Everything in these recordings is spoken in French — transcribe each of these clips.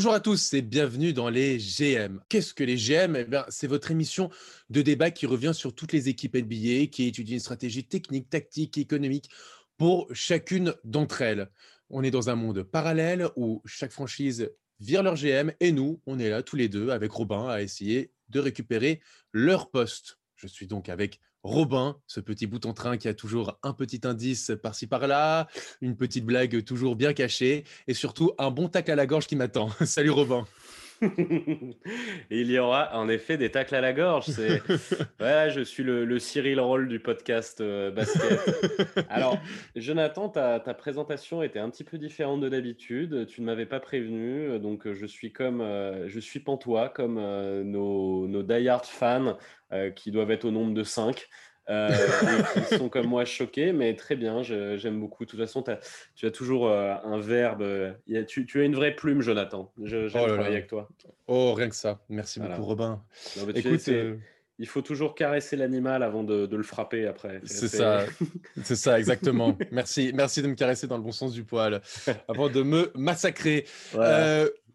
Bonjour à tous et bienvenue dans les GM. Qu'est-ce que les GM eh C'est votre émission de débat qui revient sur toutes les équipes NBA, qui étudie une stratégie technique, tactique, économique pour chacune d'entre elles. On est dans un monde parallèle où chaque franchise vire leur GM et nous, on est là tous les deux avec Robin à essayer de récupérer leur poste. Je suis donc avec Robin, ce petit bout en train qui a toujours un petit indice par-ci par-là, une petite blague toujours bien cachée et surtout un bon tacle à la gorge qui m'attend. Salut Robin. Il y aura en effet des tacles à la gorge. C'est... Ouais, je suis le, Cyril Roll du podcast euh, basket. Alors, Jonathan, ta, présentation était un petit peu différente de d'habitude. Tu ne m'avais pas prévenu, donc je suis comme euh, je suis pantois, comme euh, nos, nos die-hard fans qui doivent être au nombre de 5. Euh, qui sont comme moi choqués, mais très bien, j'aime beaucoup. De toute façon, tu as toujours euh, un verbe. Euh, tu, tu, as une vraie plume, Jonathan. J'aime oh travailler avec toi. Oh, rien que ça. Merci beaucoup, Robin. Écoute, il faut toujours caresser l'animal avant de, le frapper après. C'est ça, c'est ça exactement. merci, merci de me caresser dans le bon sens du poil avant de me massacrer.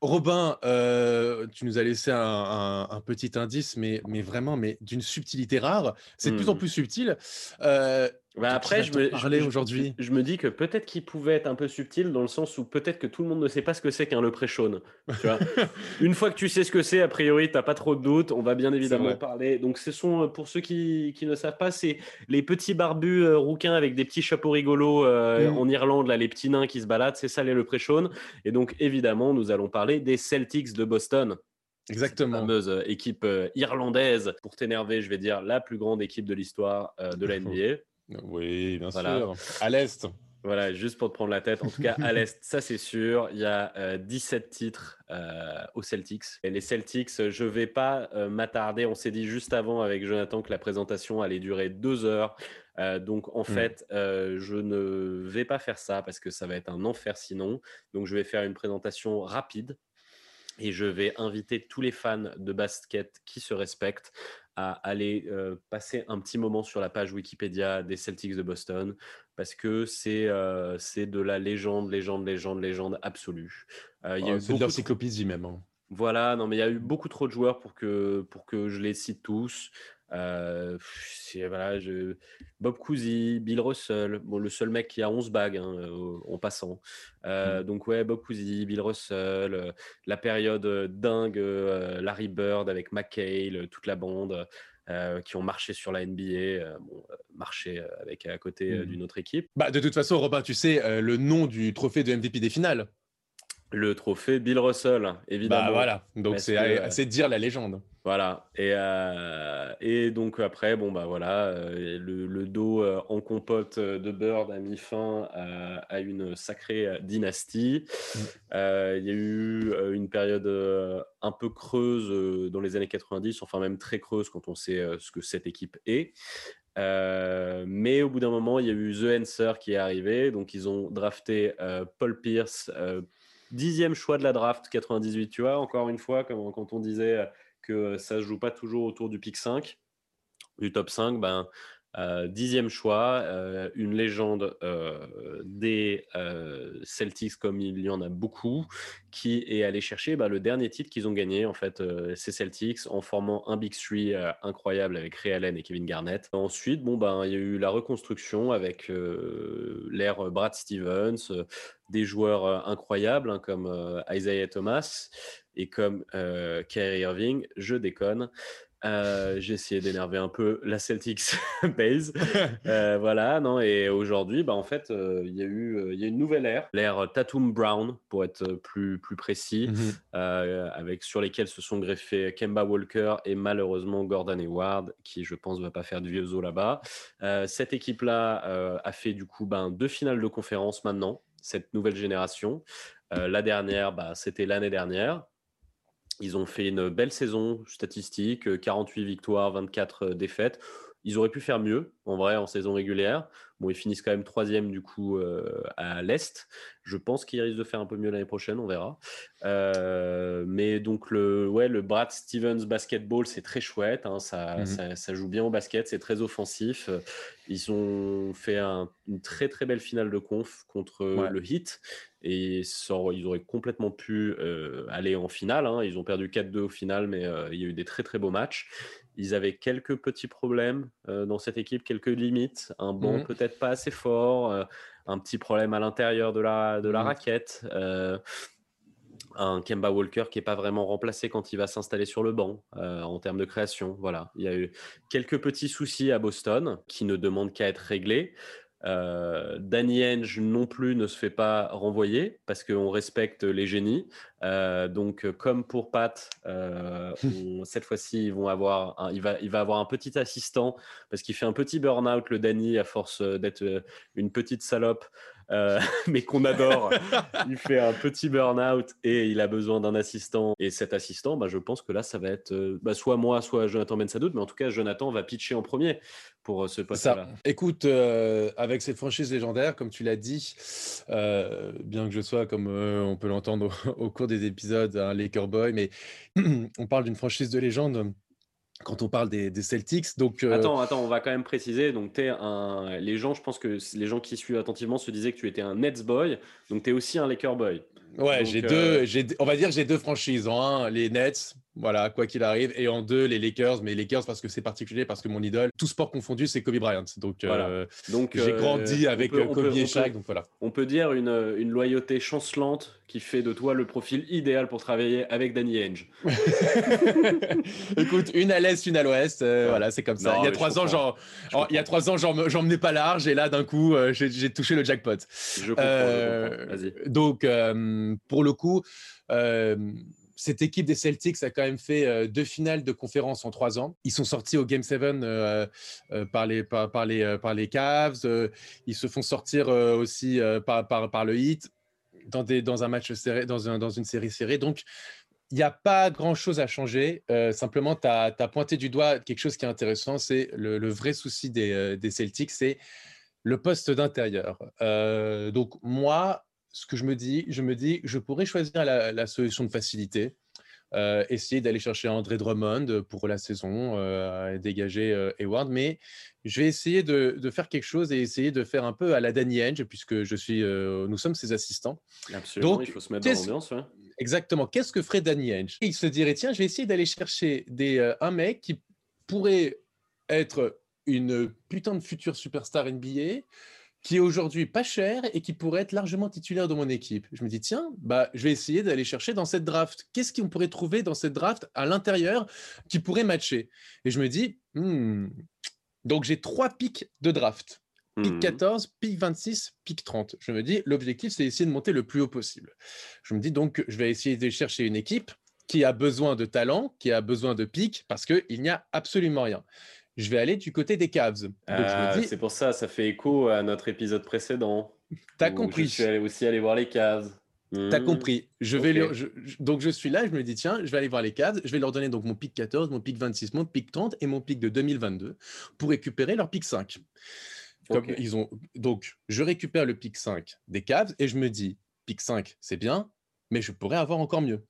Robin, euh, tu nous as laissé un, petit indice, mais, mais vraiment, mais d'une subtilité rare. C'est de plus en mmh. plus subtil. Euh, bah, après, je me, aujourd'hui. Je, me dis que peut-être qu'il pouvait être un peu subtil dans le sens où peut-être que tout le monde ne sait pas ce que c'est qu'un leprechaun. Tu Une fois que tu sais ce que c'est, a priori, tu n'as pas trop de doutes. On va bien évidemment parler. Donc, ce sont, euh, pour ceux qui, qui ne savent pas, c'est les petits barbus euh, rouquins avec des petits chapeaux rigolos euh, mm. en Irlande, là, les petits nains qui se baladent. C'est ça les leprechauns. Et donc, évidemment, nous allons parler des Celtics de Boston. Exactement. fameuse équipe irlandaise. Pour t'énerver, je vais dire la plus grande équipe de l'histoire de la NBA. Oui, bien sûr. À l'Est. Voilà, juste pour te prendre la tête. En tout cas, à l'Est, ça c'est sûr. Il y a 17 euh, titres euh, aux Celtics. Et les Celtics, je ne vais pas euh, m'attarder. On s'est dit juste avant avec Jonathan que la présentation allait durer deux heures. donc en hmm. fait, je ne vais pas faire ça parce que ça va être un enfer sinon. Donc je vais faire une présentation rapide et je vais inviter tous les fans de basket qui se respectent à aller euh, passer un petit moment sur la page Wikipédia des Celtics de Boston parce que c'est euh, c'est de la légende, légende, légende, légende absolue. Euh, il y a oh, c'est de l'encyclopédie même. Hein. Voilà, non mais il y a eu beaucoup trop de joueurs pour que, pour que je les cite tous. Euh, voilà, je... Bob Cousy, Bill Russell, bon, le seul mec qui a 11 bagues hein, euh, en passant. Euh, mm. Donc ouais, Bob Cousy, Bill Russell, la période dingue, Larry Bird avec McHale, toute la bande. qui ont marché sur la NBA, bon, marché avec à côté mm. d'une autre équipe. Bah, de toute façon, Robin, tu sais le nom du trophée de MVP des finales le trophée Bill Russell, évidemment. Bah voilà, donc c'est assez dire la légende. Voilà, et, euh, et donc après, bon bah voilà, euh, le, dos euh, en compote de Bird a mis fin à, une sacrée dynastie. Mm. Il y a eu une période un peu creuse dans les années 90, enfin même très creuse quand on sait ce que cette équipe est. mais au bout d'un moment, il y a eu The Answer qui est arrivé. Donc, ils ont drafté Paul Pierce, dixième choix de la draft 98, tu vois, encore une fois, comme quand on disait euh, que ça ne se joue pas toujours autour du pick 5, du top 5, ben, dixième choix, euh, une légende des Celtics comme il y en a beaucoup, qui est allé chercher bah, le dernier titre qu'ils ont gagné, en fait, ces Celtics, en formant un Big Three incroyable avec Ray Allen et Kevin Garnett. Ensuite, bon, ben, il y a eu la reconstruction avec l'ère Brad Stevens, des joueurs euh, incroyables hein, comme euh, Isaiah Thomas et comme euh, Kyrie Irving. Je déconne. J'ai essayé d'énerver un peu la Celtics base. voilà, non. Et aujourd'hui, bah, en fait, il y a eu il y a une nouvelle ère, l'ère Tatum Brown, pour être plus, plus précis, mhm. avec, sur lesquels se sont greffés Kemba Walker et malheureusement Gordon Hayward, qui, je pense, ne va pas faire du vieux os là-bas. cette équipe-là a fait du coup ben, deux finales de conférence maintenant cette nouvelle génération. Euh, la dernière, bah, c'était l'année dernière. Ils ont fait une belle saison statistique, 48 victoires, 24 défaites. ils auraient pu faire mieux, en vrai, en saison régulière. Bon, ils finissent quand même troisième du coup euh, à l'Est. Je pense qu'ils risquent de faire un peu mieux l'année prochaine, on verra. Euh, mais donc, le, ouais, le Brad Stevens Basketball, c'est très chouette. Hein. Mhm. ça, ça, joue bien au basket, c'est très offensif. Ils ont fait une très très belle finale de conf contre le Heat. Et ils auraient complètement pu euh, aller en finale. Hein. Ils ont perdu 4-2 au final, mais il y a eu des très très beaux matchs. Ils avaient quelques petits problèmes dans cette équipe, quelques limites. Un banc mmh. peut-être pas assez fort, euh, un petit problème à l'intérieur de la, de la mmh. raquette. Euh, un Kemba Walker qui n'est pas vraiment remplacé quand il va s'installer sur le banc en termes de création. Voilà, il y a eu quelques petits soucis à Boston qui ne demandent qu'à être réglés. Euh, Danny Henge non plus ne se fait pas renvoyer parce qu'on respecte les génies. Euh, donc, comme pour Pat, euh, cette fois-ci, ils vont avoir il, va, il va avoir un petit assistant parce qu'il fait un petit burn-out, le Danny, à force d'être une petite salope. mais qu'on adore. il fait un petit burn-out et il a besoin d'un assistant. Et cet assistant, bah, je pense que là, ça va être bah, soit moi, soit Jonathan Bensadoud, mais en tout cas, Jonathan va pitcher en premier pour ce poste-là. Écoute, avec cette franchise légendaire, comme tu l'as dit, bien que je sois, comme on peut l'entendre au, cours des épisodes, un Laker Boy, mais on parle d'une franchise de légende quand on parle des, Celtics. Donc, Attends, attends, on va quand même préciser. Donc, es un... Les gens, je pense que les gens qui suivent attentivement se disaient que tu étais un Nets boy. Donc, tu es aussi un Laker boy. Ouais, j'ai deux, on va dire j'ai deux franchises. En un, les Nets, voilà, quoi qu'il arrive. Et en deux, les Lakers. Mais les Lakers, parce que c'est particulier, parce que mon idole, tout sport confondu, c'est Kobe Bryant. Donc, euh, donc j'ai euh, grandi avec euh, Kobe et Shaq. donc voilà. On peut dire une, une, loyauté chancelante qui fait de toi le profil idéal pour travailler avec Danny Ainge. Écoute, une à l'est, une à l'ouest. Voilà, c'est comme ça. il y a trois ans, genre, il y a trois ans, j'en menais pas large. Et là, d'un coup, j'ai touché le jackpot. Je comprends. Vas-y. Donc, pour le coup, cette équipe des Celtics a quand même fait euh, deux finales de conférence en trois ans. Ils sont sortis au Game 7 euh, euh, par, les, par, les, par les Cavs. ils se font sortir aussi par, par, le Heat dans, un match serré, dans, un, dans une série serrée. Donc, il n'y a pas grand-chose à changer. simplement, tu as, pointé du doigt quelque chose qui est intéressant. C'est le, vrai souci des, des Celtics, c'est le poste d'intérieur. donc, moi, ce que je me dis, je me dis, je pourrais choisir la, solution de facilité, euh, essayer d'aller chercher André Drummond pour la saison euh, dégager euh, Hayward, mais je vais essayer de, faire quelque chose et essayer de faire un peu à la Danny Henge, puisque je suis, nous sommes ses assistants. Absolument, Donc, il faut se mettre dans l'ambiance. Exactement. Qu'est-ce que ferait Danny Henge Il se dirait, tiens, je vais essayer d'aller chercher des, un mec qui pourrait être une putain de future superstar NBA, qui est aujourd'hui pas cher et qui pourrait être largement titulaire de mon équipe. Je me dis, tiens, bah, je vais essayer d'aller chercher dans cette draft. Qu'est-ce qu'on pourrait trouver dans cette draft à l'intérieur qui pourrait matcher? Et je me dis, hmm. donc j'ai trois pics de draft. Pic 14, pic 26, pic 30. Je me dis, l'objectif, c'est essayer de monter le plus haut possible. Je me dis donc, je vais essayer de chercher une équipe qui a besoin de talent, qui a besoin de pics, parce qu'il n'y a absolument rien je vais aller du côté des Cavs. Ah, c'est pour ça, ça fait écho à notre épisode précédent. T'as compris. Je suis aussi aller voir les Cavs. T'as hmm. compris. Je vais donc je suis là, je me dis tiens, je vais aller voir les Cavs, je vais leur donner donc mon pic 14, mon pic 26, mon pic 30 et mon pic de 2022 pour récupérer leur pic 5. Comme ils ont donc je récupère le pic 5 des Cavs et je me dis pic 5, c'est bien, mais je pourrais avoir encore mieux.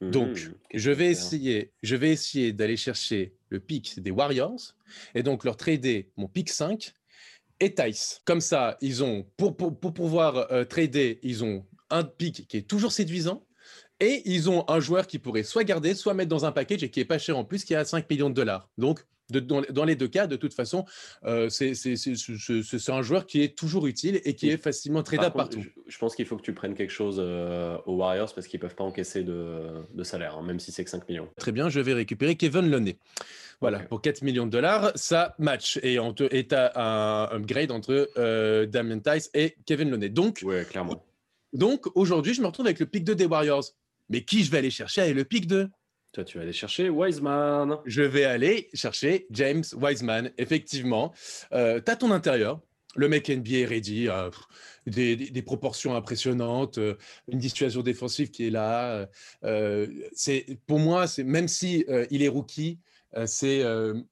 Donc, mmh, je vais essayer, je vais essayer d'aller chercher le pic des Warriors et donc leur trader mon pic 5 et Tice. Comme ça, ils ont pour, pour, pouvoir euh, trader, ils ont un pic qui est toujours séduisant et ils ont un joueur qui pourrait soit garder, soit mettre dans un package et qui est pas cher en plus, qui est à 5 millions de dollars. Donc, dans, les deux cas, de toute façon, euh, c'est un joueur qui est toujours utile et qui est facilement tradable partout. Je, pense qu'il faut que tu prennes quelque chose euh, aux Warriors parce qu'ils ne peuvent pas encaisser de, salaire, hein, même si c'est que 5 millions. Très bien, je vais récupérer Kevin Loney. Voilà, pour 4 millions de dollars, ça match. Et tu as un upgrade entre euh, Damien Tice et Kevin Loney. Donc, ouais, clairement. Donc, aujourd'hui, je me retrouve avec le pic 2 des Warriors. Mais qui je vais aller chercher avec le pic 2 toi, tu vas aller chercher Wiseman. Je vais aller chercher James Wiseman, effectivement. Euh, tu as ton intérieur. Le mec NBA ready, euh, des, proportions impressionnantes, euh, une dissuasion défensive qui est là. c'est pour moi, c'est même si il est rookie, euh, c'est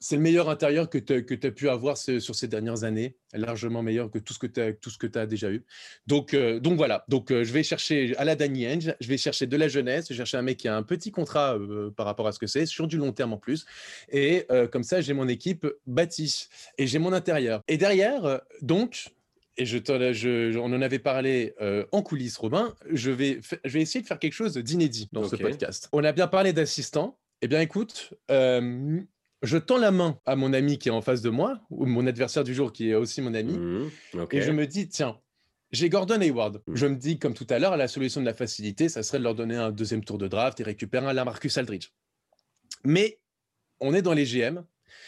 c'est le meilleur intérieur que tu as pu avoir sur ces dernières années, largement meilleur que tout ce que tu as, tout ce que as déjà eu. Donc, donc voilà, donc, je vais chercher à la Danny Henge, je vais chercher de la jeunesse, je vais chercher un mec qui a un petit contrat par rapport à ce que c'est, sur du long terme en plus. Et comme ça, j'ai mon équipe bâtie et j'ai mon intérieur. Et derrière, donc, et je, je, on en avait parlé en coulisses, Robin, je vais, je vais essayer de faire quelque chose d'inédit dans ce podcast. On a bien parlé d'assistant. Eh bien, écoute, je tends la main à mon ami qui est en face de moi, ou mon adversaire du jour qui est aussi mon ami, mmh, et je me dis, tiens, j'ai Gordon Hayward. Mmh. Je me dis, comme tout à l'heure, la solution de la facilité, ça serait de leur donner un deuxième tour de draft et récupérer un Lamarcus Aldridge. Mais on est dans les GM.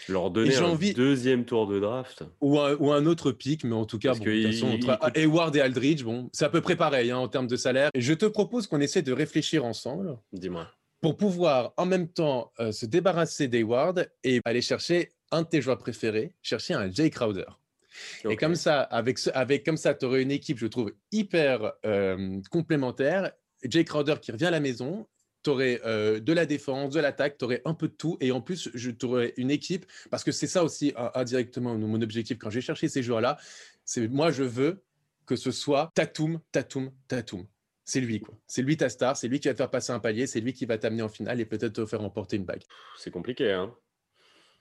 Leur donner un deuxième tour de draft ou un, ou un autre pic, mais en tout cas, entre Hayward et Aldridge, bon, c'est à peu près pareil hein, en termes de salaire. Et je te propose qu'on essaie de réfléchir ensemble. Dis-moi pour pouvoir en même temps euh, se débarrasser d'Hayward et aller chercher un de tes joueurs préférés, chercher un Jay Crowder. Et comme ça, avec, avec comme ça, tu aurais une équipe, je trouve, hyper euh, complémentaire. Jay Crowder qui revient à la maison, tu aurais euh, de la défense, de l'attaque, tu aurais un peu de tout. Et en plus, tu aurais une équipe, parce que c'est ça aussi indirectement mon objectif quand j'ai cherché ces joueurs-là. C'est moi, je veux que ce soit Tatum, Tatum, Tatum c'est lui, quoi. C'est lui ta star, c'est lui qui va te faire passer un palier, c'est lui qui va t'amener en finale et peut-être te faire remporter une bague. C'est compliqué, hein.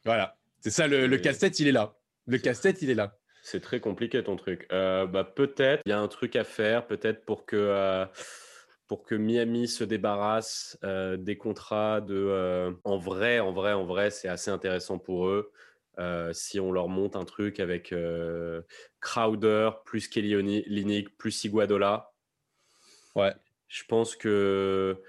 Voilà. C'est ça, le, casse-tête, il est là. Le casse-tête, il est là. C'est très compliqué ton truc. Euh, bah, peut-être, il y a un truc à faire, peut-être pour que, euh, pour que Miami se débarrasse euh, des contrats de. en vrai, en vrai, en vrai, c'est assez intéressant pour eux. si on leur monte un truc avec Crowder, plus Kelly Linick, plus Iguadola, Ouais. Je pense que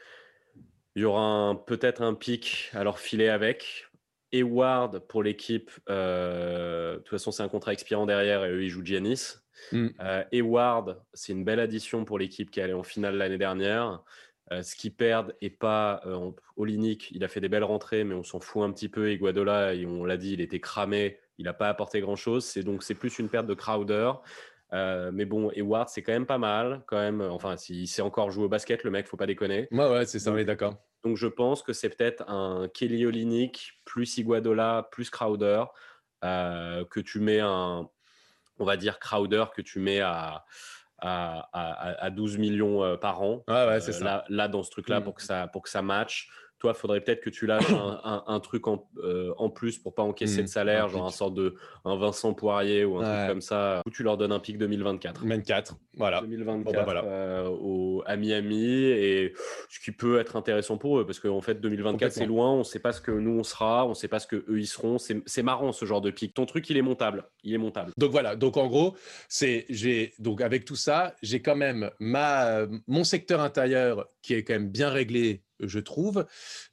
il y aura peut-être un pic à leur filer avec. Eward pour l'équipe, euh, de toute façon c'est un contrat expirant derrière et eux ils jouent Giannis. Mm. Euh, Eward, c'est une belle addition pour l'équipe qui est allée en finale l'année dernière. Euh, ce qu'ils perdent et pas Olinik, il a fait des belles rentrées, mais on s'en fout un petit peu. Et Guadola, on l'a dit, il était cramé, il n'a pas apporté grand chose. C'est donc c'est plus une perte de Crowder. Euh, mais bon, Eward, c'est quand même pas mal, quand même. Enfin, s'il sait encore jouer au basket, le mec, faut pas déconner. Ouais, ouais, c'est ça, on est d'accord. Donc, je pense que c'est peut-être un Kelly Olynyk plus Iguadola plus Crowder euh, que tu mets un, on va dire Crowder que tu mets à à, à, 12 millions euh, par an. Ouais, ouais, c'est ça. Là, là, dans ce truc-là, mmh. pour que ça pour que ça matche. Toi, faudrait peut-être que tu lâches un, truc euh, en, plus pour pas encaisser mmh, de salaire, genre un sorte de un Vincent Poirier ou un truc comme ça, où tu leur donnes un pic 2024. 24, voilà. 2024 bah, euh, au, à Miami, et ce qui peut être intéressant pour eux, parce qu'en fait, 2024, c'est loin, on ne sait pas ce que nous on sera, on ne sait pas ce que eux ils seront. C'est marrant ce genre de pic. Ton truc, il est montable. Il est montable. Donc voilà, donc en gros, c'est donc avec tout ça, j'ai quand même ma, mon secteur intérieur qui est quand même bien réglé je trouve.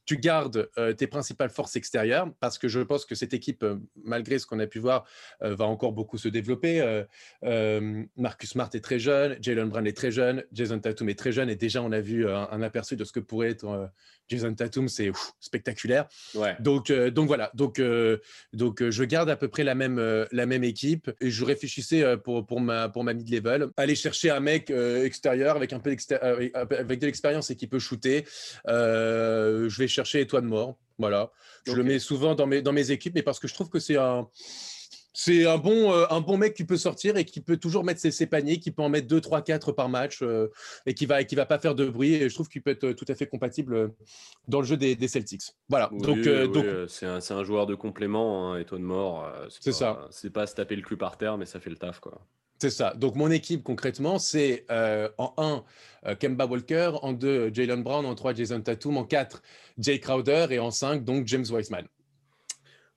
Tu gardes euh, tes principales forces extérieures parce que je pense que cette équipe, euh, malgré ce qu'on a pu voir, euh, va encore beaucoup se développer. Marcus Smart est très jeune, Jalen Brown est très jeune, Jason Tatum est très jeune et déjà on a vu un, aperçu de ce que pourrait être Jason Tatum, c'est spectaculaire. Donc, donc voilà, donc, donc je garde à peu près la même, la même équipe et je réfléchissais pour, pour, ma, pour ma mid-level, aller chercher un mec extérieur avec un peu avec de l'expérience et qui peut shooter. je vais chercher Étoile de mort. Voilà. Je le mets souvent dans mes, dans mes équipes, mais parce que je trouve que c'est un. C'est un bon, euh, un bon mec qui peut sortir et qui peut toujours mettre ses, paniers, qui peut en mettre 2, 3, 4 par match euh, et qui va, qui va pas faire de bruit. Et je trouve qu'il peut être tout à fait compatible euh, dans le jeu des, Celtics. Voilà. donc, donc... c'est un, un, joueur de complément, hein, de mort. c'est ça. C'est pas se taper le cul par terre, mais ça fait le taf. quoi. C'est ça. Donc, mon équipe, concrètement, c'est euh, en 1, euh, Kemba Walker, en 2, Jalen Brown, en 3, Jason Tatum, en 4, Jay Crowder et en 5, donc James Wiseman.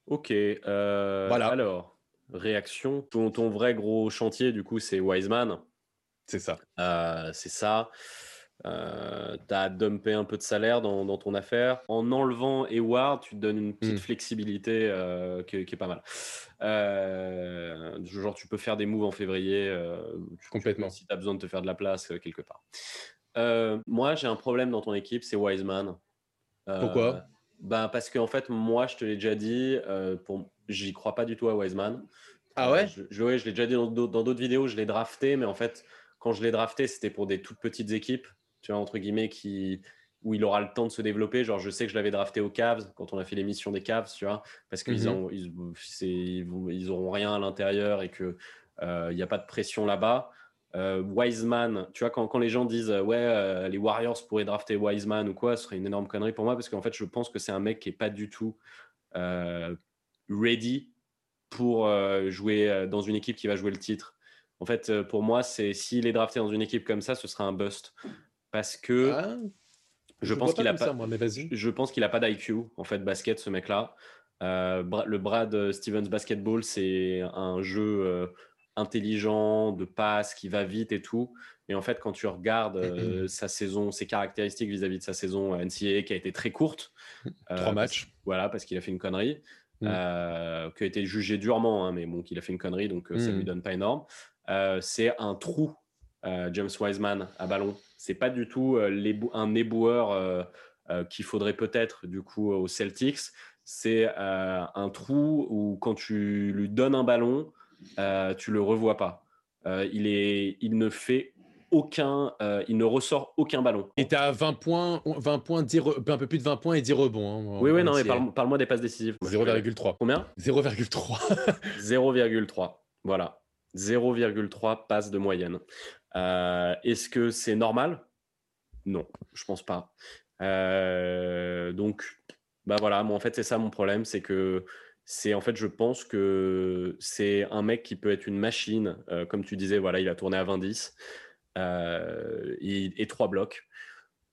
Ok. Euh, voilà. Alors, réaction. Ton, ton, vrai gros chantier, du coup, c'est Wiseman. C'est ça. c'est ça. Euh, tu as dumpé un peu de salaire dans, ton affaire. En enlevant Eward, tu te donnes une petite hmm. flexibilité euh, qui, est pas mal. Euh, genre, tu peux faire des moves en février. Complètement. si tu as besoin de te faire de la place quelque part. moi, j'ai un problème dans ton équipe, c'est Wiseman. Pourquoi? ben, Parce qu'en fait, moi, je te l'ai déjà dit, pour... j'y crois pas du tout à Wiseman. Ah ouais? je, je, je l'ai déjà dit dans d'autres vidéos, je l'ai drafté, mais en fait, quand je l'ai drafté, c'était pour des toutes petites équipes tu vois, entre guillemets, qui, où il aura le temps de se développer. Genre, je sais que je l'avais drafté aux Cavs quand on a fait l'émission des Cavs, tu vois, parce qu'ils n'auront mhm. ils, auront rien à l'intérieur et qu'il n'y a pas de pression là-bas. Wiseman, tu vois, quand, quand, les gens disent ouais, les Warriors pourraient drafter Wiseman ou quoi, ce serait une énorme connerie pour moi parce qu'en fait, je pense que c'est un mec qui est pas du tout ready pour jouer dans une équipe qui va jouer le titre. En fait, pour moi, c'est s'il est drafté dans une équipe comme ça, ce sera un bust parce que ah, je, pense qu'il a pas. je pense qu'il a pas d'IQ en fait basket ce mec-là. le Brad Stevens Basketball, c'est un jeu intelligent, de passe, qui va vite et tout. Et en fait, quand tu regardes euh, sa saison, ses caractéristiques vis-à-vis de sa saison NCAA qui a été très courte. Trois euh, matchs. voilà, parce qu'il a fait une connerie. Mm. Euh, qui a été jugé durement, hein, mais bon, qu'il a fait une connerie, donc ça lui mm. donne pas énorme. c'est un trou, James Wiseman, à ballon. C'est pas du tout un éboueur qu'il faudrait peut-être, du coup, aux Celtics. C'est un trou où, quand tu lui donnes un ballon, euh, tu le revois pas. Euh, il, est, il ne fait aucun, euh, il ne ressort aucun ballon. Et tu as 20 points, 20 points, un peu plus de 20 points et 10 rebonds. Hein, oui, oui, non, mais parle-moi des passes décisives. 0,3. Combien? 0,3. 0,3. Voilà. 0,3 passes de moyenne. Est-ce que c'est normal? Non, je pense pas. donc, bah voilà, moi en fait, c'est ça mon problème, c'est que c'est en fait, je pense que c'est un mec qui peut être une machine. Euh, comme tu disais, voilà, il a tourné à 20-10 euh, et, trois blocs.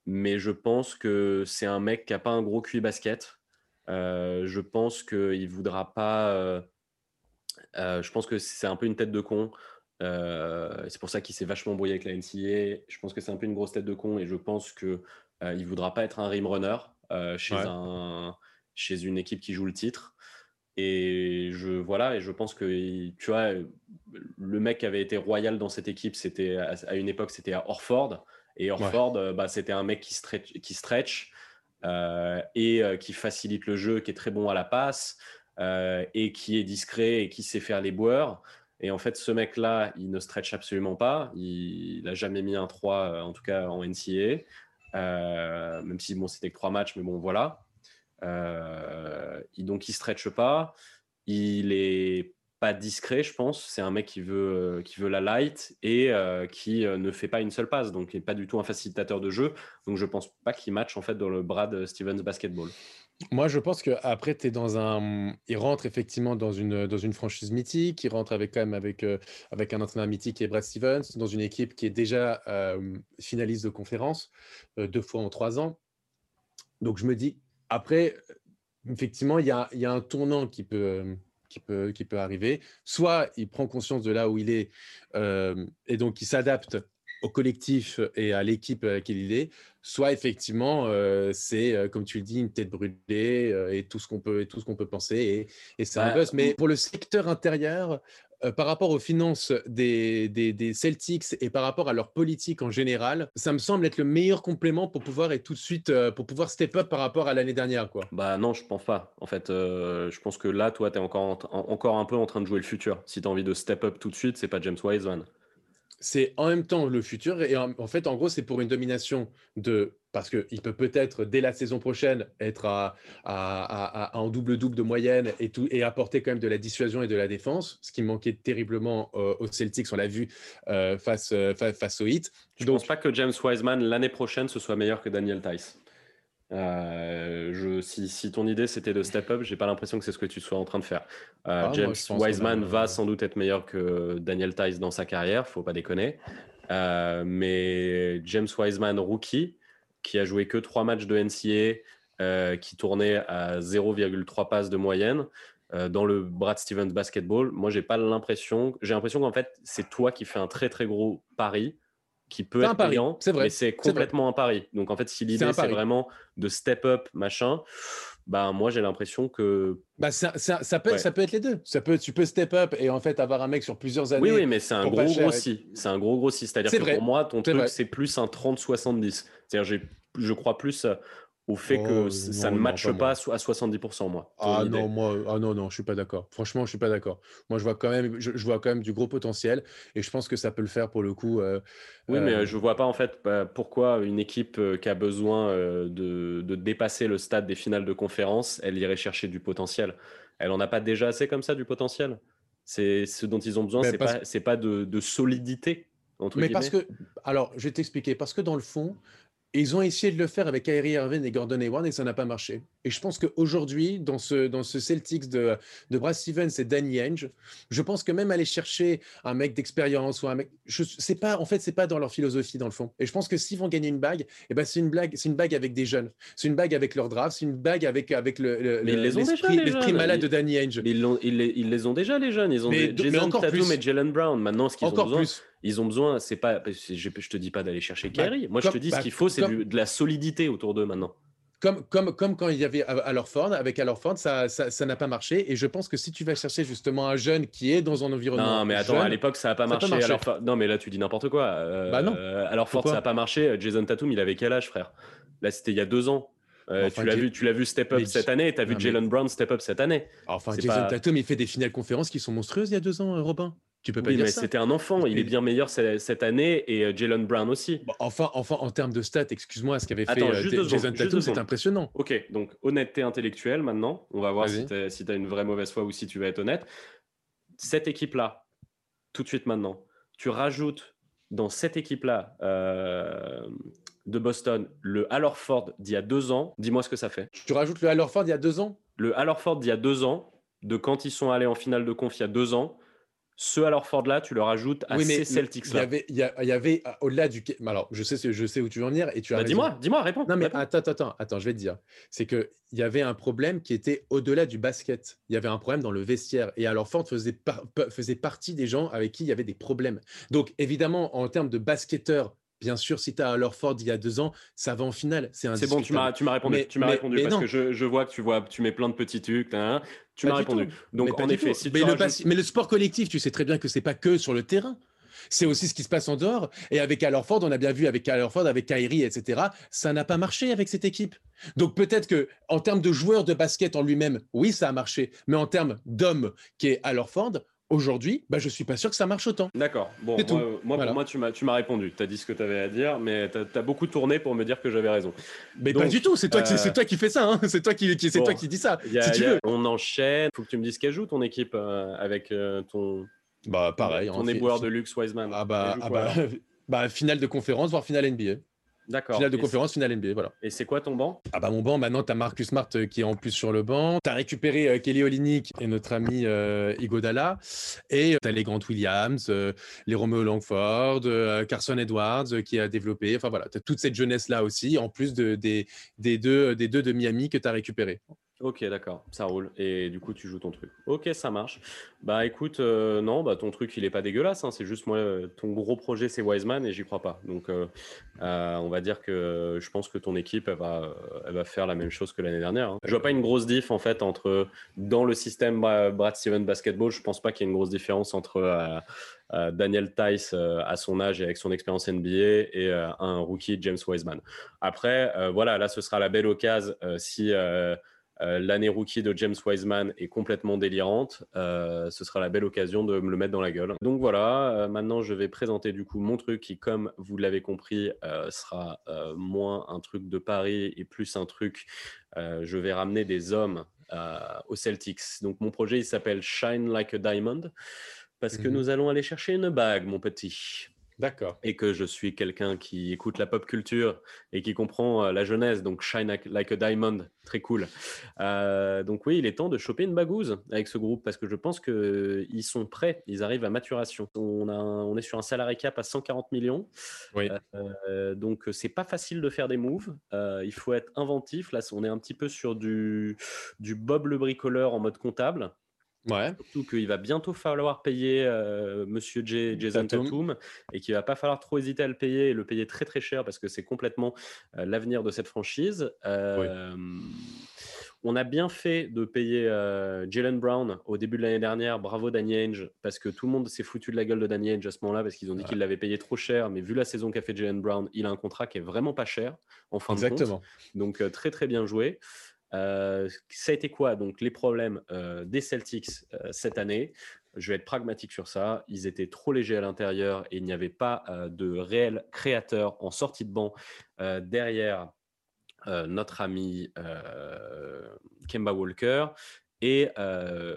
Mais je pense que c'est un mec qui n'a pas un gros QI basket. Euh, je pense qu'il ne voudra pas. je pense que c'est un peu une tête de con. C'est pour ça qu'il s'est vachement brouillé avec la NCA. Je pense que c'est un peu une grosse tête de con et je pense qu'il ne voudra pas être un rim runner chez, un, chez une équipe qui joue le titre. Et je voilà, et je pense que tu vois, le mec qui avait été royal dans cette équipe, c'était à une époque, c'était à Orford. Et Orford, euh, bah, c'était un mec qui stretch, qui stretch euh, et euh, qui facilite le jeu, qui est très bon à la passe et qui est discret et qui sait faire les boueurs. Et en fait, ce mec-là, il ne stretch absolument pas. Il n'a jamais mis un 3, en tout cas en NCA. même si bon, c'était que 3 matchs, mais bon, voilà. Euh, donc, il stretch pas. Il est pas discret, je pense. C'est un mec qui veut, qui veut la light et euh, qui euh, ne fait pas une seule passe, donc il n'est pas du tout un facilitateur de jeu. Donc je pense pas qu'il match en fait dans le Brad Stevens basketball. Moi, je pense qu'après, tu es dans un. Il rentre effectivement dans une, dans une franchise mythique. Il rentre avec, quand même avec, avec un entraîneur mythique qui est Brad Stevens, dans une équipe qui est déjà finaliste de conférence, deux fois en trois ans. Donc, je me dis, après, effectivement, il y a, un tournant qui peut, qui, peut, qui peut arriver. Soit il prend conscience de là où il est euh, et donc il s'adapte au collectif et à l'équipe il est, soit effectivement euh, c'est comme tu le dis une tête brûlée et tout ce qu'on peut et tout ce qu'on peut penser et, et c'est un buzz. Mais pour le secteur intérieur, euh, par rapport aux finances des, des, Celtics et par rapport à leur politique en général, ça me semble être le meilleur complément pour pouvoir être tout de suite euh, pour pouvoir step up par rapport à l'année dernière, quoi. Bah non, je pense pas. En fait, euh, je pense que là, toi, tu es encore, encore un peu en train de jouer le futur. Si tu as envie de step up tout de suite, c'est pas James Wiseman c'est en même temps le futur. Et en, fait, en gros, c'est pour une domination de. Parce qu'il peut peut-être, dès la saison prochaine, être à, à, en double-double de moyenne et, tout, et apporter quand même de la dissuasion et de la défense, ce qui manquait terriblement euh, aux Celtics, on l'a vu euh, face, euh, face, aux Heat. Je ne pense pas que James Wiseman, l'année prochaine, ce soit meilleur que Daniel Tice. Euh, je, si, si, ton idée c'était de step up, j'ai pas l'impression que c'est ce que tu sois en train de faire. Euh, ah, James Wiseman va sans doute être meilleur que Daniel Tice dans sa carrière, faut pas déconner. Euh, mais James Wiseman, rookie, qui a joué que 3 matchs de NCA, qui tournait à 0,3 passes de moyenne, dans le Brad Stevens basketball, moi j'ai pas l'impression, j'ai l'impression qu'en fait c'est toi qui fais un très très gros pari qui peut être payant, c'est vrai. mais c'est complètement un pari. Donc en fait, si l'idée c'est vraiment de step up, machin, bah moi j'ai l'impression que bah ça, ça, peut ça peut être les deux. Ça peut tu peux step up et en fait avoir un mec sur plusieurs années. Oui oui, mais c'est un gros grossi. C'est un gros grossi. C'est-à-dire que pour moi ton truc c'est plus un 30-70. C'est-à-dire je crois plus au fait que Oh, ça non, ne non, matche pas à so- à 70%, moi. Ah idée. non, moi, ah non, non, je suis pas d'accord. Franchement, je suis pas d'accord. Moi, je vois quand même, je, je vois quand même du gros potentiel et je pense que ça peut le faire pour le coup. euh, Oui, mais euh, euh, je vois pas en fait bah, pourquoi une équipe qui a besoin de, de dépasser le stade des finales de conférence, elle irait chercher du potentiel? Elle en a pas déjà assez comme ça du potentiel? C'est ce dont ils ont besoin, Ben, c'est parce- pas pas de, de solidité entre Mais guillemets. parce que, alors, je vais t'expliquer. Parce que dans le fond, ils ont essayé de le faire avec Kyrie Irving et Gordon Hayward et ça n'a pas marché. Et je pense qu'aujourd'hui, dans ce, dans ce Celtics de, de Brad Stevens et Danny Ainge, je pense que même aller chercher un mec d'expérience ou un mec, je, c'est pas, en fait, c'est pas dans leur philosophie dans le fond. Et je pense que s'ils vont gagner une bague, eh ben c'est une blague, c'est une bague avec des jeunes, c'est une bague avec leur draft, c'est une bague avec avec le, le- Mais ils le- les ont déjà, l'esprit, les l'esprit malade Ils- de Danny. Mais ils, ils les, ils les ont déjà les jeunes, ils ont Mais des- Jason Tatum plus. et Jalen Brown. Maintenant, ce qu'ils ont Encore besoin, plus. Ils ont besoin, c'est pas, je, je te dis pas d'aller chercher Bah, Kyrie. Moi, je te dis bah, ce qu'il faut, c'est comme- de la solidité autour d'eux maintenant. Comme, comme, comme quand il y avait alors Ford, avec alors Ford, ça ça ça n'a pas marché. Et je pense que si tu vas chercher justement un jeune qui est dans un environnement. Non, mais attends, jeune, à l'époque, ça a pas ça marché. Alors, non, mais là, tu dis n'importe quoi. Euh, Bah non. ça a pas marché. Jason Tatum, il avait quel âge, frère? Là, c'était il y a deux ans. Euh, Enfin, tu l'as vu, tu l'as vu step up mais cette année, tu as vu mais- Jalen Brown step up cette année. Enfin, Jason pas- Tatum, il fait des finales conférences qui sont monstrueuses il y a deux ans, Robin. Tu peux pas Oui, dire mais ça. c'était un enfant. Il est bien meilleur ce- cette année et euh, Jalen Brown aussi. Bon, enfin, enfin, en termes de stats, excuse-moi, ce qu'avait fait Attends, euh, juste deux Jason Tatum, c'est impressionnant. Ok, donc honnêteté intellectuelle maintenant. On va voir Vas-y. si tu as, une vraie mauvaise foi ou si tu vas être honnête. Cette équipe-là, tout de suite maintenant, tu rajoutes dans cette équipe-là euh, de Boston le Al Horford d'il y a deux ans. Dis-moi ce que ça fait. Tu rajoutes le Al Horford il y a deux ans? Le Al Horford d'il y a deux ans, de quand ils sont allés en finale de conf il y a deux ans, ce Al Horford-là, tu le rajoutes à Oui, mais ces le- il y Celtics-là. avait, il y, avait euh, au-delà du. Alors, je sais, ce- je sais où tu veux en venir et tu as Bah, dis-moi, dis-moi, réponds. Non, mais réponds. attends, attends, attends, je vais te dire. C'est qu'il y avait un problème qui était au-delà du basket. Il y avait un problème dans le vestiaire. Et alors, Ford faisait, par- faisait partie des gens avec qui il y avait des problèmes. Donc, évidemment, en termes de basketteur, bien sûr, si tu as alors Ford il y a deux ans, ça va en finale. C'est bon, tu m'as, tu répondu. Mais- tu m'as répondu mais parce non. que je, je vois que tu vois, tu mets plein de petits trucs. hein. Tu Pas m'as du répondu. tout. Donc Mais en effet, si mais, tu le rajoutes- bas- mais le sport collectif, tu sais très bien que c'est pas que sur le terrain. C'est aussi ce qui se passe en dehors. Et avec Al Horford, on a bien vu avec Al Horford, avec Kyrie, etc. Ça n'a pas marché avec cette équipe. Donc peut-être que en termes de joueur de basket en lui-même, oui, ça a marché. Mais en termes d'homme qui est Al Horford, aujourd'hui, bah, je suis pas sûr que ça marche autant. D'accord. Bon, moi, tout. moi, Voilà. pour moi, tu m'as, tu m'as répondu. Tu as dit ce que tu avais à dire, mais tu as, beaucoup tourné pour me dire que j'avais raison. Mais Donc, pas du tout. C'est toi, qui- euh, c'est toi qui fais ça. hein. C'est toi qui, qui- c'est Bon. toi qui dis ça. Il a- si tu il a- veux. On enchaîne. faut que tu me dises qu'elle joue ton équipe euh, avec euh, ton, Bah pareil. ton hein, fi- éboueur fi- de luxe Wiseman. Ah bah, ah bah, bah, finale de conférence, voire finale NBA. D'accord. Finale de Et conférence, finale NBA, voilà. Et c'est quoi ton banc? Ah bah mon banc, maintenant tu as Marcus Smart euh, qui est en plus sur le banc. Tu as récupéré euh, Kelly Olynyk et notre ami euh, Igodala. Et tu as les Grant Williams, euh, les Romeo Langford, euh, Carson Edwards euh, qui a développé. Enfin voilà, tu as toute cette jeunesse-là aussi, en plus de, des, des, deux, des deux de Miami que tu as récupéré. Ok, d'accord, ça roule. Et du coup, tu joues ton truc. Ok, ça marche. Bah écoute, euh, non, bah ton truc, il est pas dégueulasse. hein. C'est juste moi, euh, ton gros projet, c'est Wiseman et j'y crois pas. Donc, euh, on va dire que je pense que ton équipe, elle va, elle va faire la même chose que l'année dernière. hein. Je vois pas une grosse diff en fait entre dans le système Bra- Brad Steven Basketball. Je pense pas qu'il y ait une grosse différence entre Daniel Tice à son âge et avec son expérience NBA et un rookie James Wiseman. Après, voilà, là, ce sera la belle occasion si euh, l'année rookie de James Wiseman est complètement délirante. Euh, ce sera la belle occasion de me le mettre dans la gueule. Donc voilà, euh, maintenant je vais présenter du coup mon truc qui, comme vous l'avez compris, sera moins un truc de Paris et plus un truc. je vais ramener des hommes aux Celtics. Donc mon projet il s'appelle Shine Like a Diamond parce que Mhm. nous allons aller chercher une bague, mon petit D'accord. et que je suis quelqu'un qui écoute la pop culture et qui comprend euh, la jeunesse, donc Shine Like- a Diamond, très cool. Euh, donc oui, il est temps de choper une bagouze avec ce groupe parce que je pense qu'ils sont prêts, ils arrivent à maturation. On, a un- on est sur un salarié cap à 140 millions, Oui. euh, donc c'est pas facile de faire des moves. Euh, il faut être inventif. Là, on est un petit peu sur du, du Bob le bricoleur en mode comptable. Ouais. Surtout qu'il va bientôt falloir payer euh, Monsieur J- Jason Tatum. Tatum et qu'il va pas falloir trop hésiter à le payer et le payer très très cher parce que c'est complètement euh, l'avenir de cette franchise. Euh, On a bien fait de payer Jalen Brown au début de l'année dernière. Bravo Danny Ainge, parce que tout le monde s'est foutu de la gueule de Danny Ainge à ce moment-là, parce qu'ils ont dit qu'il l'avait payé trop cher. Mais vu la saison qu'a fait Jalen Brown, il a un contrat qui est vraiment pas cher en fin de compte. Donc très très bien joué. Ça a été quoi donc les problèmes des Celtics cette année? Je vais être pragmatique sur ça. Ils étaient trop légers à l'intérieur et il n'y avait pas de réel créateur en sortie de banc derrière notre ami Kemba Walker. Et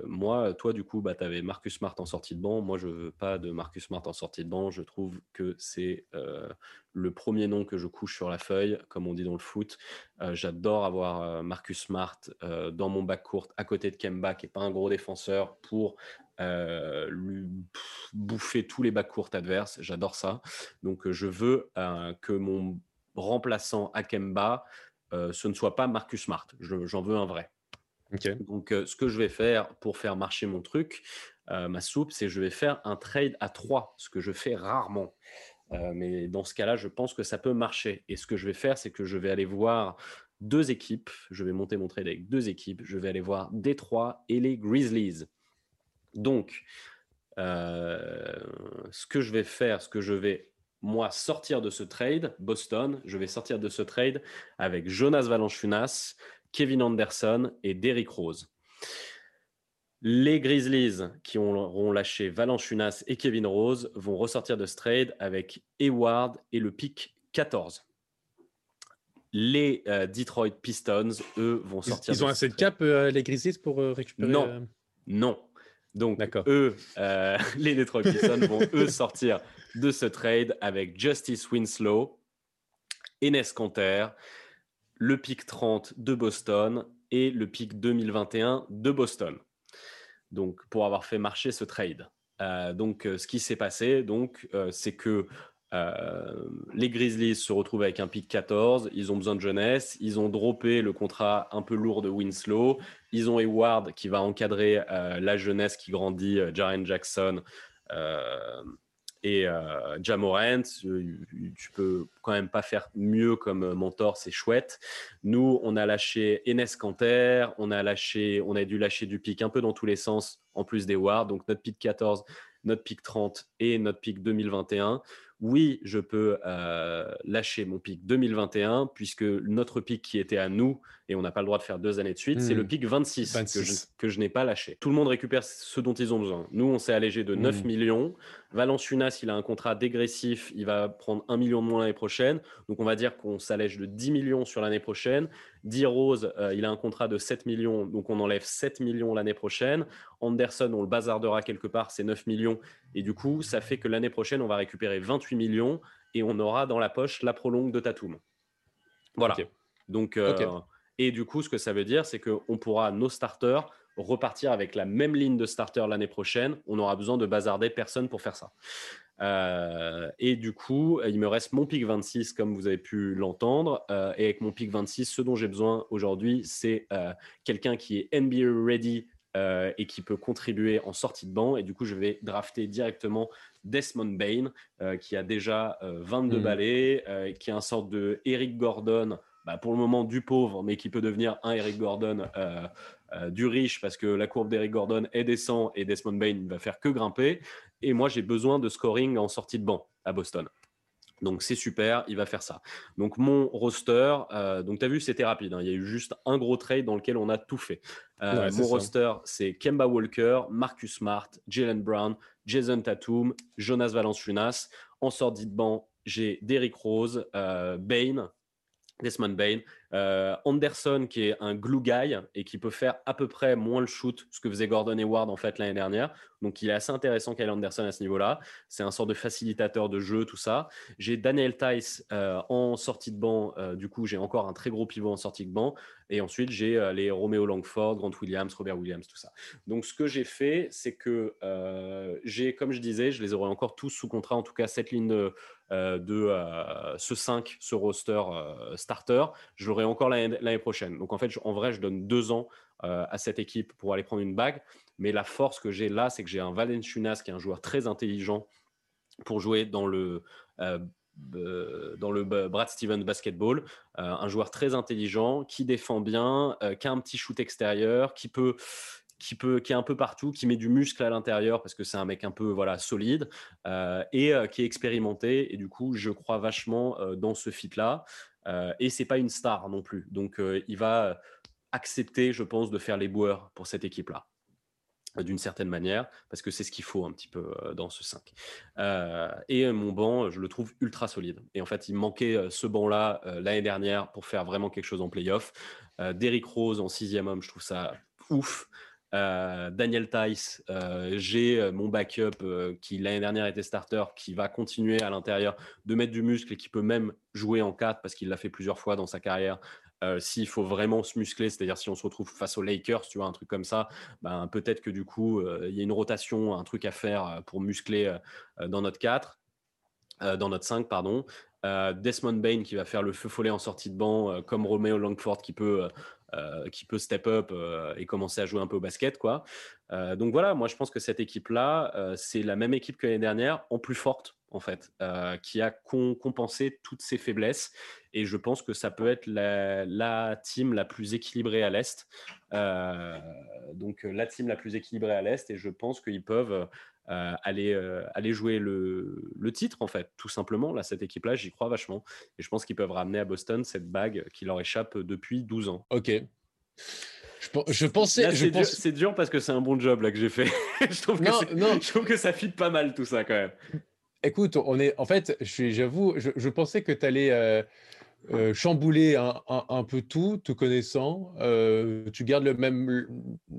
moi, toi, du coup, bah, tu avais Marcus Smart en sortie de banc. Moi, je ne veux pas de Marcus Smart en sortie de banc. Je trouve que c'est le premier nom que je couche sur la feuille, comme on dit dans le foot. J'adore avoir Marcus Smart dans mon bac court à côté de Kemba, qui n'est pas un gros défenseur, pour lui bouffer tous les bacs courts adverses. J'adore ça. Donc, je veux que mon remplaçant à Kemba, ce ne soit pas Marcus Smart. J'en veux un vrai. Donc, ce que je vais faire pour faire marcher mon truc, ma soupe, c'est je vais faire un trade à 3, ce que je fais rarement. mais dans ce cas-là, je pense que ça peut marcher. Et ce que je vais faire, c'est que je vais aller voir deux équipes. Je vais monter mon trade avec deux équipes. Je vais aller voir Détroit et les Grizzlies. Donc, ce que je vais faire, ce que je vais moi sortir de ce trade, Boston, je vais sortir de ce trade avec Jonas Valanciunas, Kevin Anderson et Derrick Rose. Les Grizzlies qui auront lâché Valanciunas et Kevin Rose vont ressortir de ce trade avec Hayward et le pick 14. Les euh, Detroit Pistons, eux, vont sortir. Ils, ont assez de cap, euh, les Grizzlies, pour euh, récupérer. Non, non. Donc, eux, les Detroit Pistons vont eux sortir de ce trade avec Justice Winslow, Enes Kanter, le pic 30 de Boston et le pic 2021 de Boston. Donc, pour avoir fait marcher ce trade. Euh, donc, euh, ce qui s'est passé, donc, euh, c'est que les Grizzlies se retrouvent avec un pic 14. Ils ont besoin de jeunesse. Ils ont droppé le contrat un peu lourd de Winslow. Ils ont Hayward qui va encadrer la jeunesse qui grandit, Jaren Jackson et euh, Jamorant, tu peux quand même pas faire mieux comme mentor, c'est chouette. Nous, on a lâché Enes Kanter, on a lâché, on a dû lâcher du pic un peu dans tous les sens, en plus des Wards. Donc notre pic 14, notre pic 30 et notre pic 2021 oui, je peux euh, lâcher mon pic 2021, puisque notre pic qui était à nous, et on n'a pas le droit de faire deux années de suite, c'est le hmm. pic 26, que je, n'ai pas lâché. Tout le monde récupère ce dont ils ont besoin. Nous, on s'est allégé de 9 hmm. millions. Valanciunas, il a un contrat dégressif, il va prendre 1 million de moins l'année prochaine. Donc, on va dire qu'on s'allège de 10 millions sur l'année prochaine. D. Rose, euh, il a un contrat de 7 millions, donc on enlève 7 millions l'année prochaine. Anderson, on le bazardera quelque part, c'est 9 millions. Et du coup, ça fait que l'année prochaine, on va récupérer 28 millions et on aura dans la poche la prolongue de Tatum. Voilà. Donc, euh, Et du coup, ce que ça veut dire, c'est qu'on pourra, nos starters, repartir avec la même ligne de starter l'année prochaine. On aura besoin de bazarder personne pour faire ça. Euh, et du coup, il me reste mon pic 26, comme vous avez pu l'entendre. Euh, et avec mon pic 26, ce dont j'ai besoin aujourd'hui, c'est quelqu'un qui est NBA ready euh, et qui peut contribuer en sortie de banc. Et du coup, je vais drafter directement Desmond Bain, euh, qui a déjà 22 euh, hmm. balais, qui est un sorte de Eric Gordon, bah, pour le moment du pauvre, mais qui peut devenir un Eric Gordon du riche, parce que la courbe d'Eric Gordon est descend et Desmond Bain ne va faire que grimper. Et moi, j'ai besoin de scoring en sortie de banc à Boston. Donc c'est super, il va faire ça. Donc mon roster, euh, donc tu as vu, c'était rapide. Hein. il y a eu juste un gros trade dans lequel on a tout fait. Euh, mon roster, c'est Kemba Walker, Marcus Smart, Jalen Brown, Jason Tatum, Jonas Valanciunas. En sortie de banc, j'ai Derrick Rose, euh, Bain, Desmond Bain, euh, Anderson qui est un glue guy et qui peut faire à peu près moins le shoot, ce que faisait Gordon Hayward en fait l'année dernière. Donc il est assez intéressant Kyle Anderson à ce niveau-là. C'est un sort de facilitateur de jeu, tout ça. J'ai Daniel Tice euh, en sortie de banc. Euh, du coup, j'ai encore un très gros pivot en sortie de banc. Et ensuite, j'ai les Romeo Langford, Grant Williams, Robert Williams, tout ça. Donc ce que j'ai fait, c'est que j'ai, comme je disais, je les aurai encore tous sous contrat, en tout cas cette ligne de, de ce 5, ce roster starter. Je l'aurai encore l'année prochaine. Donc en fait, en vrai, je donne deux ans euh, à cette équipe pour aller prendre une bague. Mais la force que j'ai là, c'est que j'ai un Valenciunas qui est un joueur très intelligent pour jouer dans le euh, dans le Brad Stevens basketball, un joueur très intelligent, qui défend bien, qui a un petit shoot extérieur, qui peut, qui peut, qui est un peu partout, qui met du muscle à l'intérieur parce que c'est un mec un peu voilà solide et qui est expérimenté. Et du coup, je crois vachement dans ce fit là. et c'est pas une star non plus, donc il va accepter, je pense, de faire les boueurs pour cette équipe là d'une certaine manière, parce que c'est ce qu'il faut un petit peu dans ce 5. et mon banc, je le trouve ultra solide. Et en fait, il manquait ce banc-là l'année dernière pour faire vraiment quelque chose en playoff. Derrick Rose en sixième homme, je trouve ça ouf. Daniel Tice, j'ai mon backup qui l'année dernière était starter, qui va continuer à l'intérieur de mettre du muscle et qui peut même jouer en 4 parce qu'il l'a fait plusieurs fois dans sa carrière euh, s'il faut vraiment se muscler, c'est-à-dire si on se retrouve face aux Lakers, tu vois, un truc comme ça, ben, peut-être que du coup, euh, il y a une rotation, un truc à faire euh, pour muscler dans notre 4, dans notre 5, pardon. Desmond Bain qui va faire le feu follet en sortie de banc, comme Romeo Langford qui peut, qui peut step up et commencer à jouer un peu au basket, quoi. donc voilà, moi je pense que cette équipe-là, c'est la même équipe que l'année dernière, en plus forte en fait, qui a compensé toutes ses faiblesses. Et je pense que ça peut être la, team la plus équilibrée à l'Est. donc la team la plus équilibrée à l'Est. Et je pense qu'ils peuvent aller, aller jouer le, titre, en fait, tout simplement. Là, cette équipe-là, j'y crois vachement. Et je pense qu'ils peuvent ramener à Boston cette bague qui leur échappe depuis 12 ans. Ok. Je, pensais. C'est dur, parce que c'est un bon job là que j'ai fait. je, trouve que non. je trouve que ça fit pas mal tout ça quand même. Écoute, on est, en fait, j'avoue, je, pensais que tu allais euh, euh, chambouler un, peu tout, tout connaissant. Euh, tu gardes le même,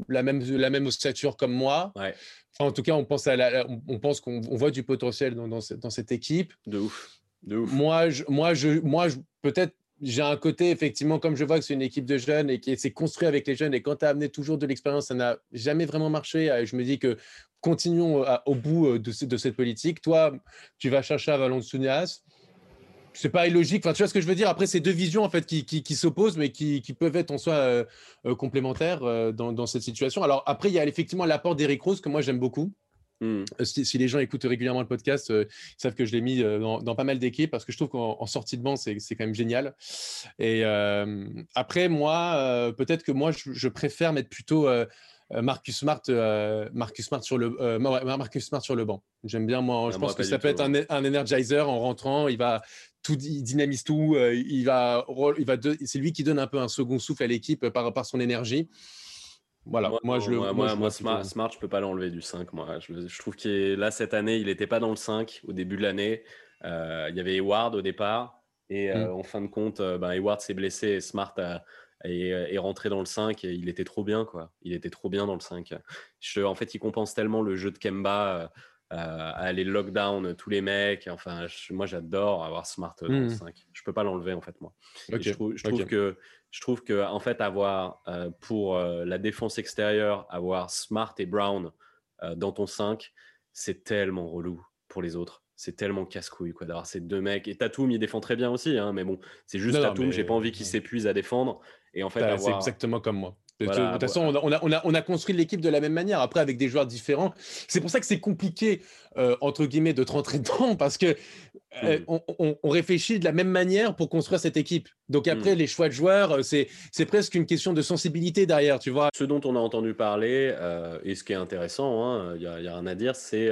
la, même, la même ossature comme moi. Ouais. en tout cas, on pense, à la, on, pense qu'on voit du potentiel dans, dans, cette, équipe. De ouf. De ouf. Moi, je, moi, je, moi peut-être j'ai un côté, effectivement, comme je vois que c'est une équipe de jeunes et qui s'est construit avec les jeunes, et quand tu as amené toujours de l'expérience, ça n'a jamais vraiment marché. Je me dis que continuons au bout euh, de, de, cette politique. Toi, tu vas chercher à Valenciunas. C'est pas illogique. Enfin, tu vois ce que je veux dire? Après, c'est deux visions en fait qui, qui, s'opposent, mais qui, qui, peuvent être en soi euh, euh, complémentaires dans, dans, cette situation. Alors après, il y a effectivement l'apport d'Eric Rose que moi j'aime beaucoup. Hmm. Si, les gens écoutent régulièrement le podcast, ils savent que je l'ai mis dans, pas mal d'équipes parce que je trouve qu'en sortie de banc, c'est quand même génial. Et après, moi, peut-être que moi, je, je, préfère mettre plutôt euh, Marcus Smart, euh, Marcus Smart sur le euh, Marcus Smart sur le banc. J'aime bien moi. Je ah, pense que ça peut être un, un, energizer en rentrant. Il va tout, il dynamise tout. il va, il va. C'est lui qui donne un peu un second souffle à l'équipe par, par son énergie. Voilà, moi, je le. Moi, moi, Smart, Smart, je peux pas l'enlever du 5. Moi, je, trouve que là cette année, il n'était pas dans le 5 au début de l'année. il y avait Eward au départ. Et hmm. en fin de compte, ben, Eward s'est blessé et Smart a, et, rentré dans le 5 et il était trop bien quoi. Il était trop bien dans le 5. Je, en fait, il compense tellement le jeu de Kemba euh, à aller lockdown tous les mecs. Enfin, moi j'adore avoir Smart dans le 5. Mmh. Je peux pas l'enlever en fait moi. Je, trouve, que je trouve que en fait avoir euh, pour euh, la défense extérieure avoir Smart et Brown dans ton 5, c'est tellement relou pour les autres c'est tellement casse-couille quoi d'avoir ces deux mecs et Tatum il défend très bien aussi hein, mais bon c'est juste Tatum j'ai pas envie qu'il s'épuise à défendre et en fait, c'est exactement comme moi. De toute façon, on, a, on, a, on, a, construit l'équipe de la même manière, après avec des joueurs différents. C'est pour ça que c'est compliqué, euh, entre guillemets, de te rentrer dedans, parce que euh, hmm. on, on, réfléchit de la même manière pour construire cette équipe. Donc après, hmm. les choix de joueurs, euh, c'est presque une question de sensibilité derrière, tu vois. Ce dont on a entendu parler, et ce qui est intéressant, hein, il n'y a, a, rien à dire, c'est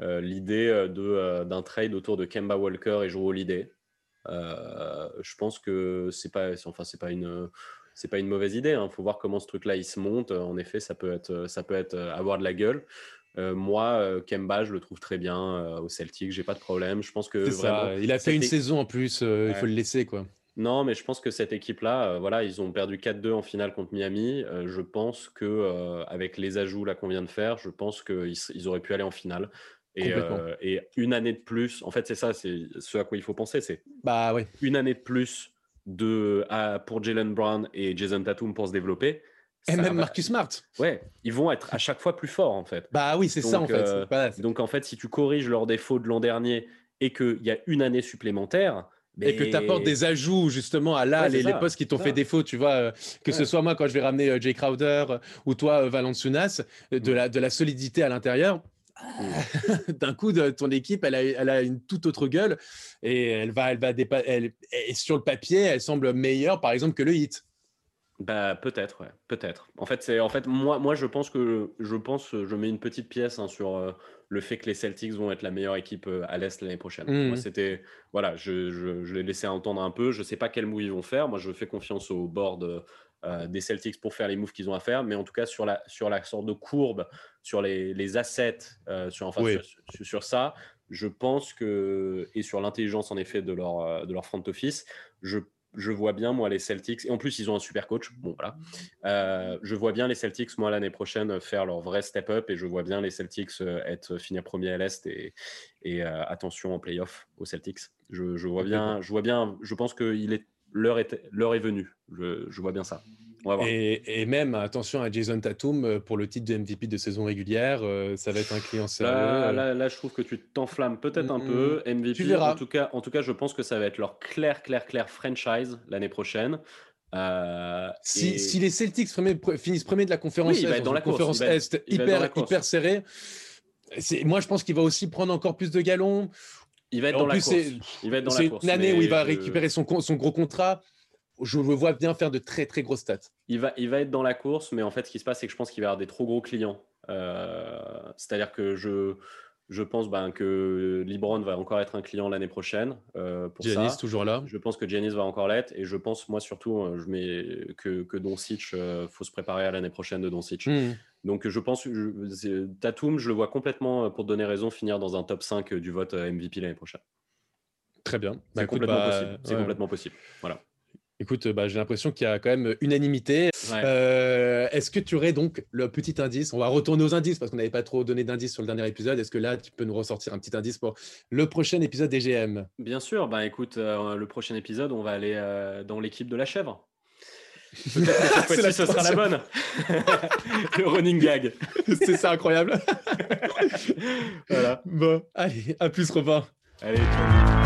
l'idée d'un trade autour de Kemba Walker et Joe Holiday. Je pense que c'est pas, enfin c'est pas une, c'est pas une mauvaise idée. Il hein. faut voir comment ce truc-là il se monte. En effet, ça peut être, ça peut être euh, avoir de la gueule. Euh, moi, Kemba, je le trouve très bien au Celtic. J'ai pas de problème. Je pense que ça. il a fait une saison en plus. Il faut le laisser quoi. Non, mais je pense que cette équipe-là, voilà, ils ont perdu 4-2 en finale contre Miami. je pense que avec les ajouts là qu'on vient de faire, je pense qu'ils ils auraient pu aller en finale. Euh, et, une année de plus, en fait, c'est ça, c'est ce à quoi il faut penser, c'est bah, ouais. une année de plus de, pour Jalen Brown et Jason Tatum pour se développer. Et même Marcus Smart. Ouais, ils vont être à chaque fois plus forts, en fait. Bah oui, c'est ça, en fait. Euh, donc, en fait, si tu corriges leurs défauts de l'an dernier et qu'il y a une année supplémentaire, et que tu apportes des ajouts justement à là, les, postes qui t'ont fait défaut, tu vois, euh, que ce soit moi quand je vais ramener Jay Crowder ou toi Valenciunas, de, la, de la solidité à l'intérieur, d'un coup, ton équipe, elle a, elle a, une toute autre gueule et elle va, elle va elle, et sur le papier, elle semble meilleure, par exemple, que le hit. Bah peut-être, ouais, peut-être. En fait, c'est en fait moi, moi je pense que je pense, je mets une petite pièce hein, sur euh, le fait que les Celtics vont être la meilleure équipe euh, à l'est l'année prochaine. Moi, mmh. c'était voilà, je, je, je l'ai laissé entendre un peu. Je sais pas quel move ils vont faire. Moi, je fais confiance au board euh, des Celtics pour faire les moves qu'ils ont à faire, mais en tout cas sur la sur la sorte de courbe, sur les, les assets, sur enfin sur, sur, ça, je pense que et sur l'intelligence en effet de leur de leur front office, je je vois bien, moi, les Celtics, et en plus, ils ont un super coach. Bon, voilà. Euh, je vois bien les Celtics, moi, l'année prochaine, faire leur vrai step-up, et je vois bien les Celtics euh, être finir premier à l'Est, et, et euh, attention en playoff aux Celtics. Je, je, vois bien, je vois bien, je pense que l'heure est, est venue. Je, je vois bien ça. Et, même, attention à Jason Tatum euh, pour le titre de MVP de saison régulière, euh, ça va être un client sérieux. Là, là, là je trouve que tu t'enflammes peut-être un mm, peu. MVP, tu verras. En tout, cas, en tout cas, je pense que ça va être leur clair, clair, clair franchise l'année prochaine. Euh, si, si, les Celtics finissent premier de la conférence, oui, être dans la conférence Est hyper, hyper serrée, moi je pense qu'il va aussi prendre encore plus de galons. Il va être dans la course. C'est une année où il va récupérer son, son gros contrat je le vois bien faire de très très grosses stats. Il va, il va être dans la course, mais en fait, ce qui se passe, c'est que je pense qu'il va avoir des trop gros clients. Euh, c'est-à-dire que je, je pense ben, que LeBron va encore être un client l'année prochaine. Euh, pour Giannis toujours là. Je pense que Giannis va encore l'être. Et je pense, moi surtout, euh, je mets que, que Doncic, euh, faut se préparer à l'année prochaine de Doncic. Hmm. Donc je pense, je, Tatum, je le vois complètement, pour te donner raison, finir dans un top 5 du vote MVP l'année prochaine. Très bien. C'est bah, complètement, bah, possible. Complètement possible. Voilà. Écoute, bah, j'ai l'impression qu'il y a quand même unanimité. Euh, est-ce que tu aurais donc le petit indice? On va retourner aux indices parce qu'on n'avait pas trop donné d'indices sur le dernier épisode. Est-ce que là, tu peux nous ressortir un petit indice pour le prochain épisode des GM Bien sûr. Bah, écoute, euh, le prochain épisode, on va aller euh, dans l'équipe de la chèvre. Peut-être ce sera la bonne. le running gag. C'est ça, incroyable. voilà. Bon, allez, à plus, Robin. Allez, ciao.